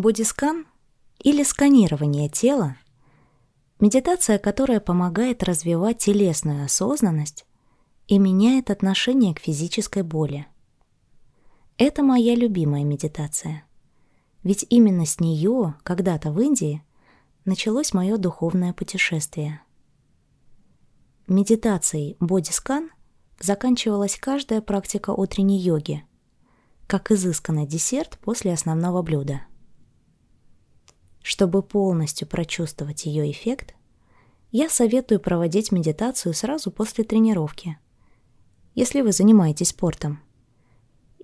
Бодискан или сканирование тела – медитация, которая помогает развивать телесную осознанность и меняет отношение к физической боли. Это моя любимая медитация. Ведь именно с нее, когда-то в Индии, началось мое духовное путешествие. Медитацией бодискан заканчивалась каждая практика утренней йоги, как изысканный десерт после основного блюда. Чтобы полностью прочувствовать ее эффект, я советую проводить медитацию сразу после тренировки, если вы занимаетесь спортом,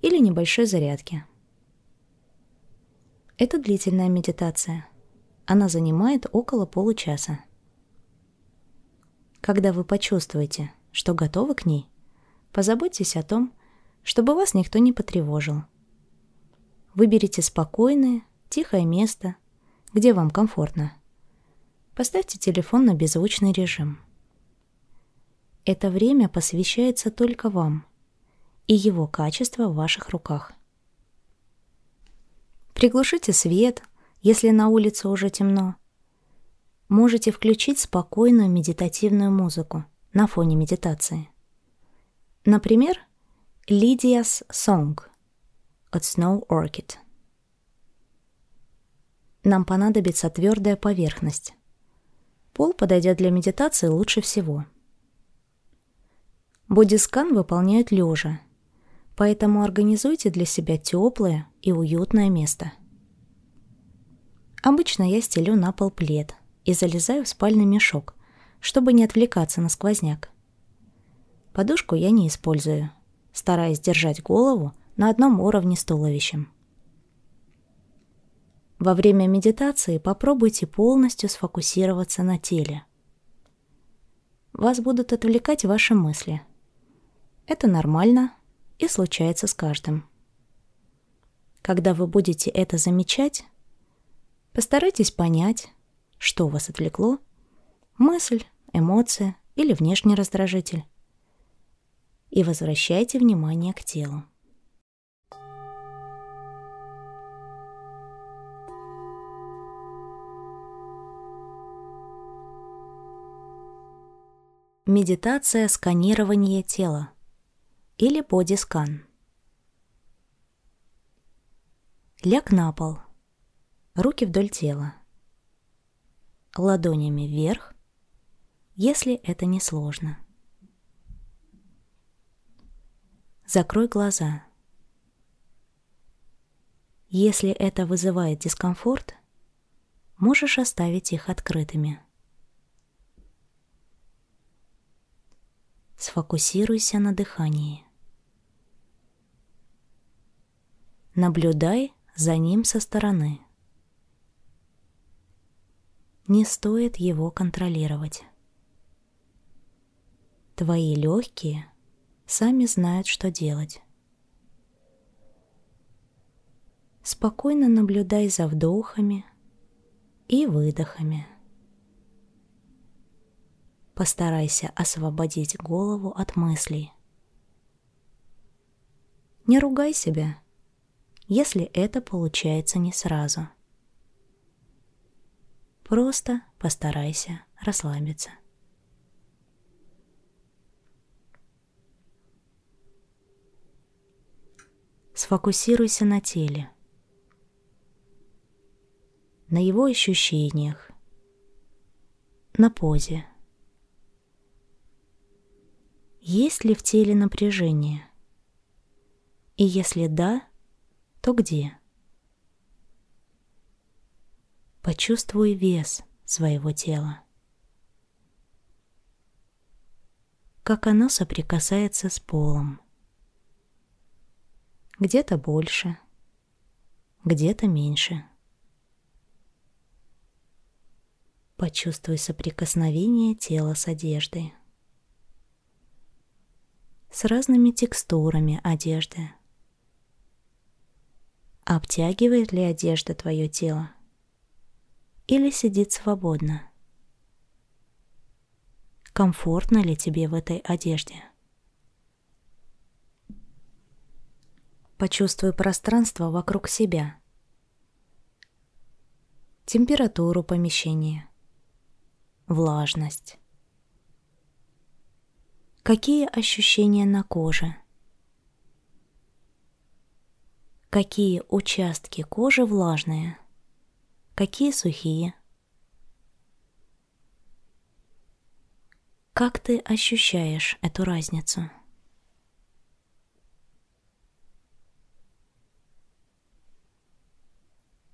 или небольшой зарядки. Это длительная медитация. Она занимает около получаса. Когда вы почувствуете, что готовы к ней, позаботьтесь о том, чтобы вас никто не потревожил. Выберите спокойное, тихое место, где вам комфортно. Поставьте телефон на беззвучный режим. Это время посвящается только вам, и его качество в ваших руках. Приглушите свет, если на улице уже темно. Можете включить спокойную медитативную музыку на фоне медитации. Например, Lydia's Song от Snow Orchid. Нам понадобится твердая поверхность. Пол подойдет для медитации лучше всего. Бодискан выполняют лежа, поэтому организуйте для себя теплое и уютное место. Обычно я стелю на пол плед и залезаю в спальный мешок, чтобы не отвлекаться на сквозняк. Подушку я не использую – стараясь держать голову на одном уровне с туловищем. Во время медитации попробуйте полностью сфокусироваться на теле. Вас будут отвлекать ваши мысли. Это нормально и случается с каждым. Когда вы будете это замечать, постарайтесь понять, что вас отвлекло, мысль, эмоция или внешний раздражитель и возвращайте внимание к телу. Медитация сканирования тела или бодискан. Ляг на пол, руки вдоль тела, ладонями вверх, если это не сложно. Закрой глаза. Если это вызывает дискомфорт, можешь оставить их открытыми. Сфокусируйся на дыхании. Наблюдай за ним со стороны. Не стоит его контролировать. Твои легкие – сами знают, что делать. Спокойно наблюдай за вдохами и выдохами. Постарайся освободить голову от мыслей. Не ругай себя, если это получается не сразу. Просто постарайся расслабиться. Сфокусируйся на теле, на его ощущениях, на позе. Есть ли в теле напряжение? И если да, то где? Почувствуй вес своего тела. Как оно соприкасается с полом где-то больше, где-то меньше. Почувствуй соприкосновение тела с одеждой. С разными текстурами одежды. Обтягивает ли одежда твое тело? Или сидит свободно? Комфортно ли тебе в этой одежде? Почувствуй пространство вокруг себя. температуру помещения, влажность. Какие ощущения на коже? Какие участки кожи влажные? Какие сухие? Как ты ощущаешь эту разницу?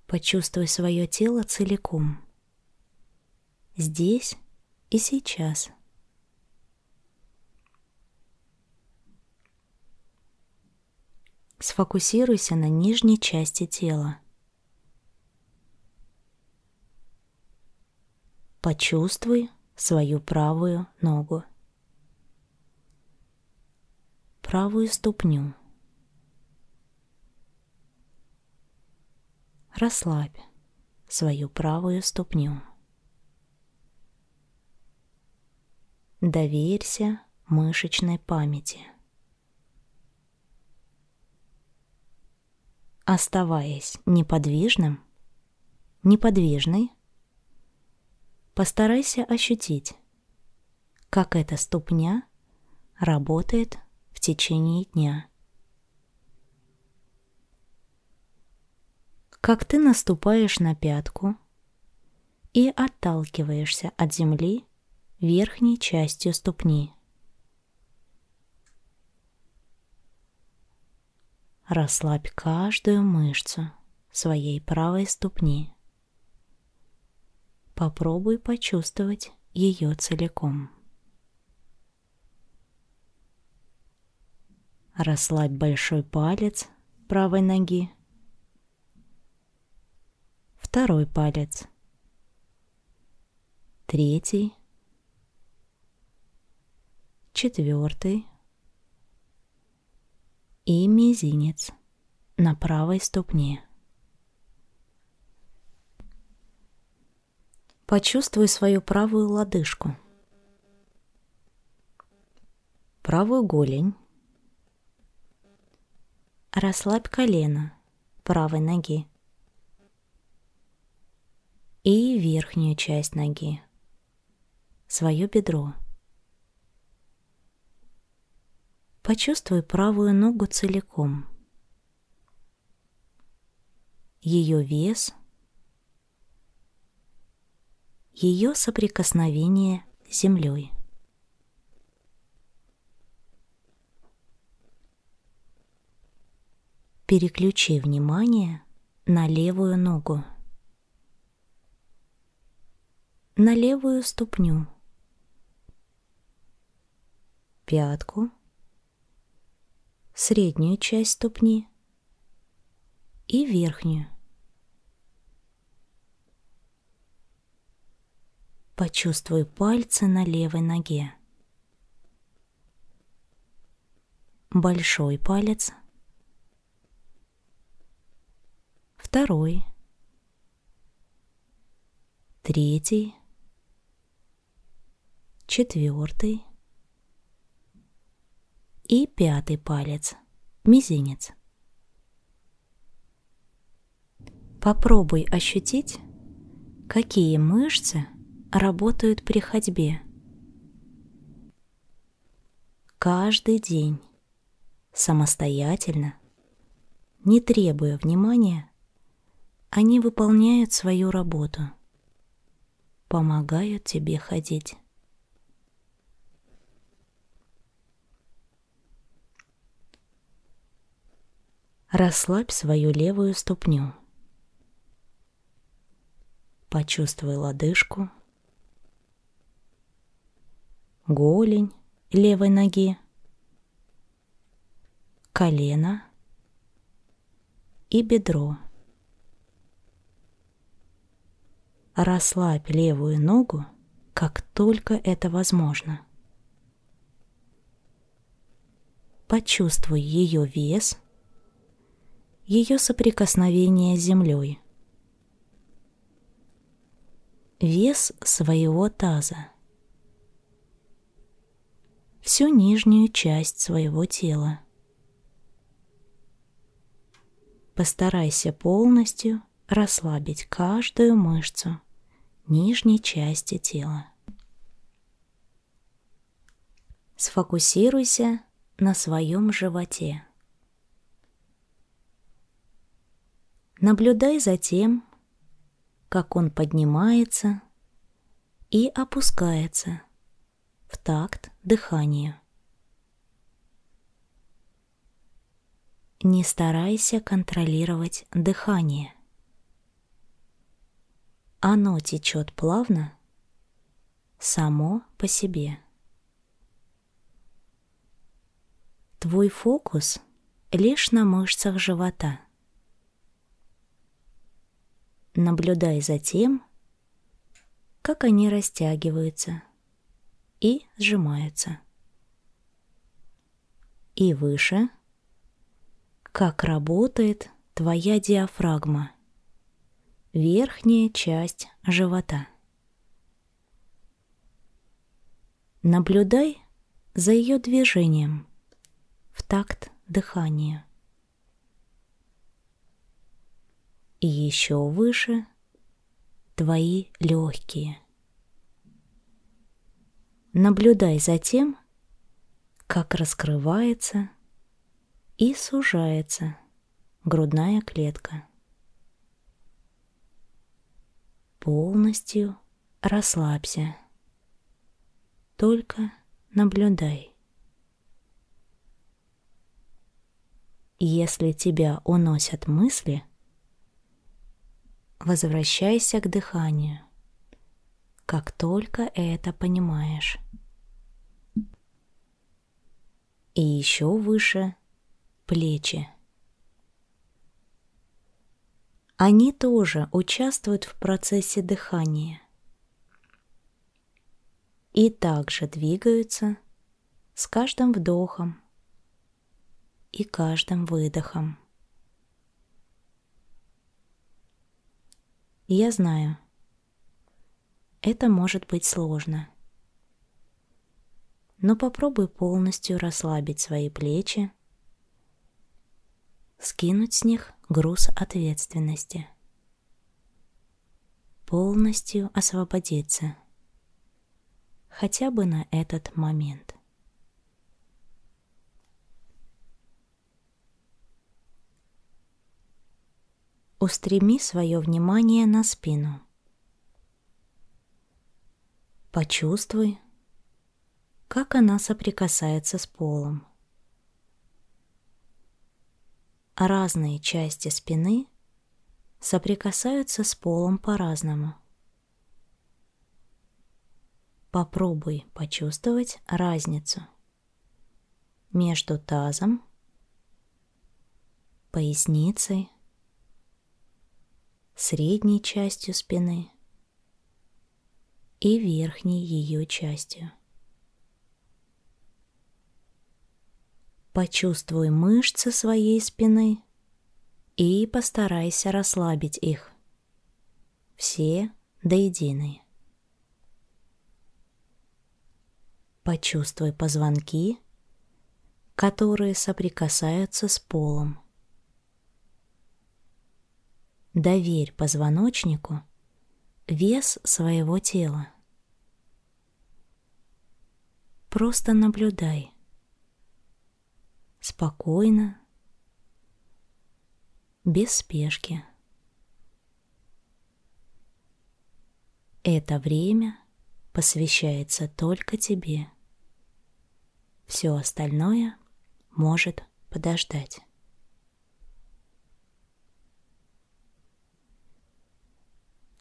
Почувствуй свое тело целиком. Здесь и сейчас. Сфокусируйся на нижней части тела. Почувствуй свою правую ногу, правую ступню. Расслабь свою правую ступню. Доверься мышечной памяти. Оставаясь неподвижным, неподвижной, постарайся ощутить, как эта ступня работает в течение дня. как ты наступаешь на пятку и отталкиваешься от земли верхней частью ступни. Расслабь каждую мышцу своей правой ступни. Попробуй почувствовать ее целиком. Расслабь большой палец правой ноги второй палец, третий, четвертый и мизинец на правой ступне. Почувствуй свою правую лодыжку, правую голень, расслабь колено правой ноги и верхнюю часть ноги, свое бедро. Почувствуй правую ногу целиком. Ее вес, ее соприкосновение с землей. Переключи внимание на левую ногу на левую ступню, пятку, среднюю часть ступни и верхнюю. Почувствуй пальцы на левой ноге. Большой палец, второй, третий, четвертый и пятый палец, мизинец. Попробуй ощутить, какие мышцы работают при ходьбе. Каждый день, самостоятельно, не требуя внимания, они выполняют свою работу, помогают тебе ходить. Расслабь свою левую ступню. Почувствуй лодыжку, голень левой ноги, колено и бедро. Расслабь левую ногу, как только это возможно. Почувствуй ее вес – ее соприкосновение с землей. Вес своего таза. Всю нижнюю часть своего тела. Постарайся полностью расслабить каждую мышцу нижней части тела. Сфокусируйся на своем животе. Наблюдай за тем, как он поднимается и опускается в такт дыханию. Не старайся контролировать дыхание. Оно течет плавно, само по себе. Твой фокус лишь на мышцах живота. Наблюдай за тем, как они растягиваются и сжимаются. И выше, как работает твоя диафрагма, верхняя часть живота. Наблюдай за ее движением в такт дыханию. И еще выше твои легкие. Наблюдай за тем, как раскрывается и сужается грудная клетка. Полностью расслабься. Только наблюдай. Если тебя уносят мысли, возвращайся к дыханию, как только это понимаешь. И еще выше плечи. Они тоже участвуют в процессе дыхания и также двигаются с каждым вдохом и каждым выдохом. Я знаю, это может быть сложно. Но попробуй полностью расслабить свои плечи, скинуть с них груз ответственности, полностью освободиться, хотя бы на этот момент. Устреми свое внимание на спину. Почувствуй, как она соприкасается с полом. Разные части спины соприкасаются с полом по-разному. Попробуй почувствовать разницу между тазом, поясницей, средней частью спины и верхней ее частью. Почувствуй мышцы своей спины и постарайся расслабить их. Все до единой. Почувствуй позвонки, которые соприкасаются с полом. Доверь позвоночнику вес своего тела. Просто наблюдай. Спокойно, без спешки. Это время посвящается только тебе. Все остальное может подождать.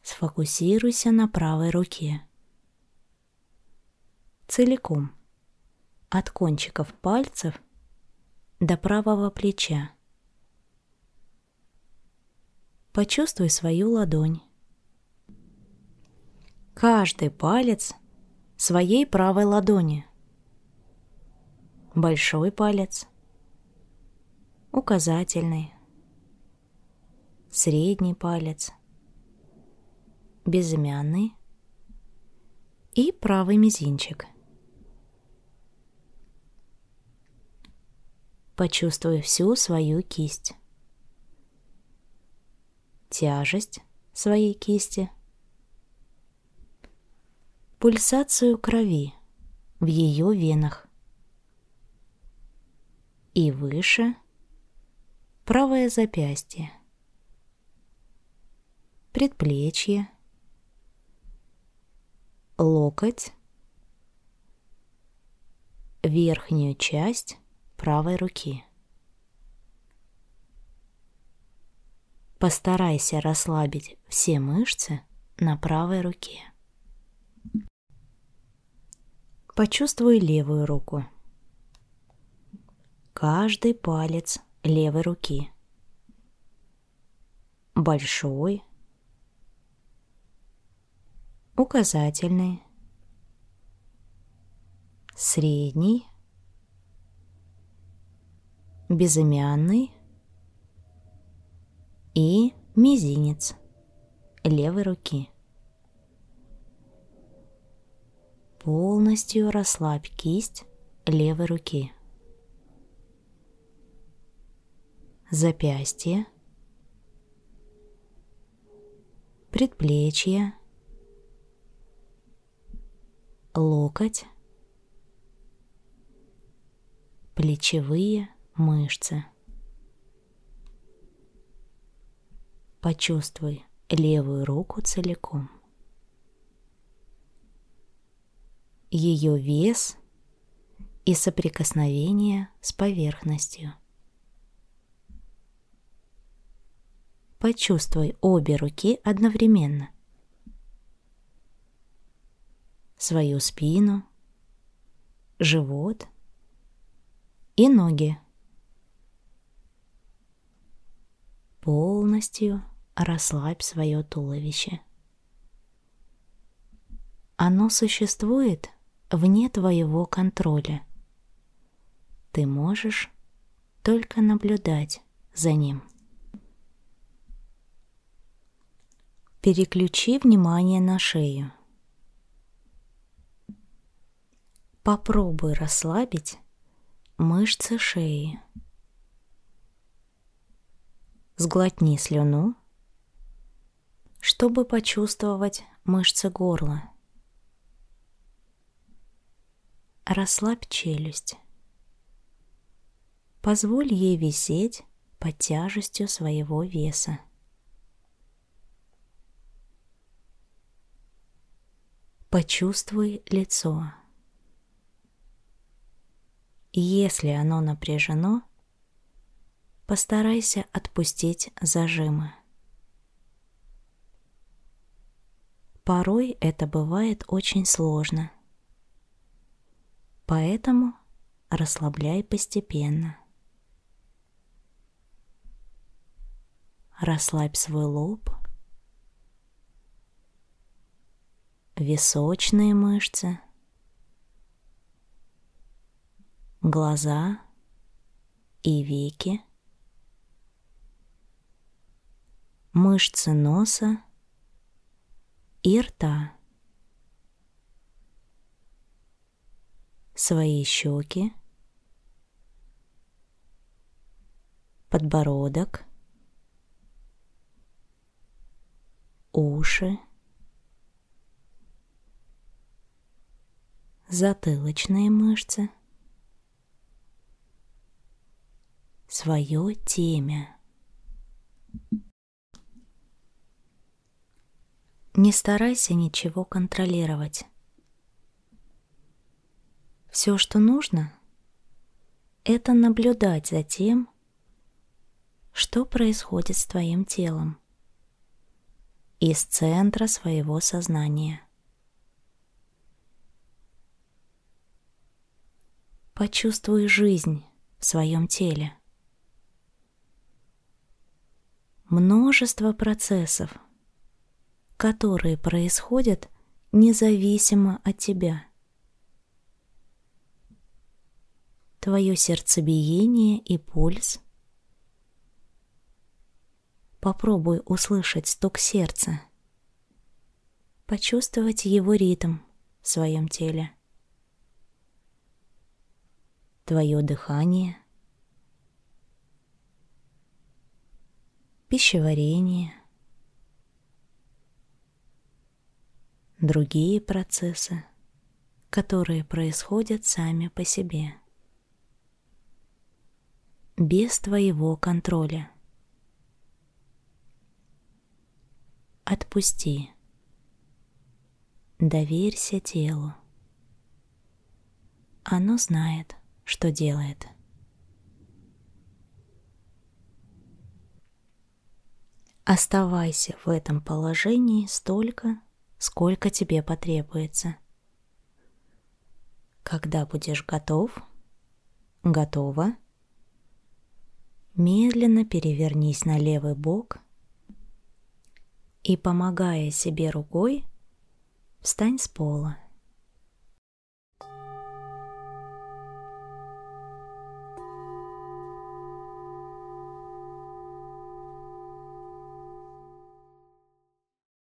Сфокусируйся на правой руке. Целиком. От кончиков пальцев до правого плеча. Почувствуй свою ладонь. Каждый палец своей правой ладони. Большой палец, указательный, средний палец – безымянный и правый мизинчик. Почувствуй всю свою кисть. тяжесть своей кисти, пульсацию крови в ее венах и выше правое запястье, предплечье, локоть, верхнюю часть правой руки. Постарайся расслабить все мышцы на правой руке. Почувствуй левую руку. Каждый палец левой руки. Большой, указательный, средний, безымянный и мизинец левой руки. Полностью расслабь кисть левой руки. Запястье, предплечье, локоть, плечевые мышцы. Почувствуй левую руку целиком. Ее вес и соприкосновение с поверхностью. Почувствуй обе руки одновременно. Свою спину, живот и ноги. Полностью расслабь свое туловище. Оно существует вне твоего контроля. Ты можешь только наблюдать за ним. Переключи внимание на шею. Попробуй расслабить мышцы шеи. Сглотни слюну, чтобы почувствовать мышцы горла. Расслабь челюсть. Позволь ей висеть под тяжестью своего веса. Почувствуй лицо. Если оно напряжено, постарайся отпустить зажимы. Порой это бывает очень сложно. Поэтому расслабляй постепенно. Расслабь свой лоб, височные мышцы, глаза и веки, мышцы носа и рта, свои щеки, подбородок, уши, затылочные мышцы, свое темя. Не старайся ничего контролировать. Все, что нужно, это наблюдать за тем, что происходит с твоим телом из центра своего сознания. Почувствуй жизнь в своем теле. Множество процессов — которые происходят независимо от тебя. Твое сердцебиение и пульс. Попробуй услышать стук сердца, почувствовать его ритм в своем теле. Твое дыхание, пищеварение, другие процессы, которые происходят сами по себе. Без твоего контроля. Отпусти. Доверься телу. Оно знает, что делает. Оставайся в этом положении столько, сколько тебе потребуется. Когда будешь готов, готова, медленно перевернись на левый бок и, помогая себе рукой, встань с пола.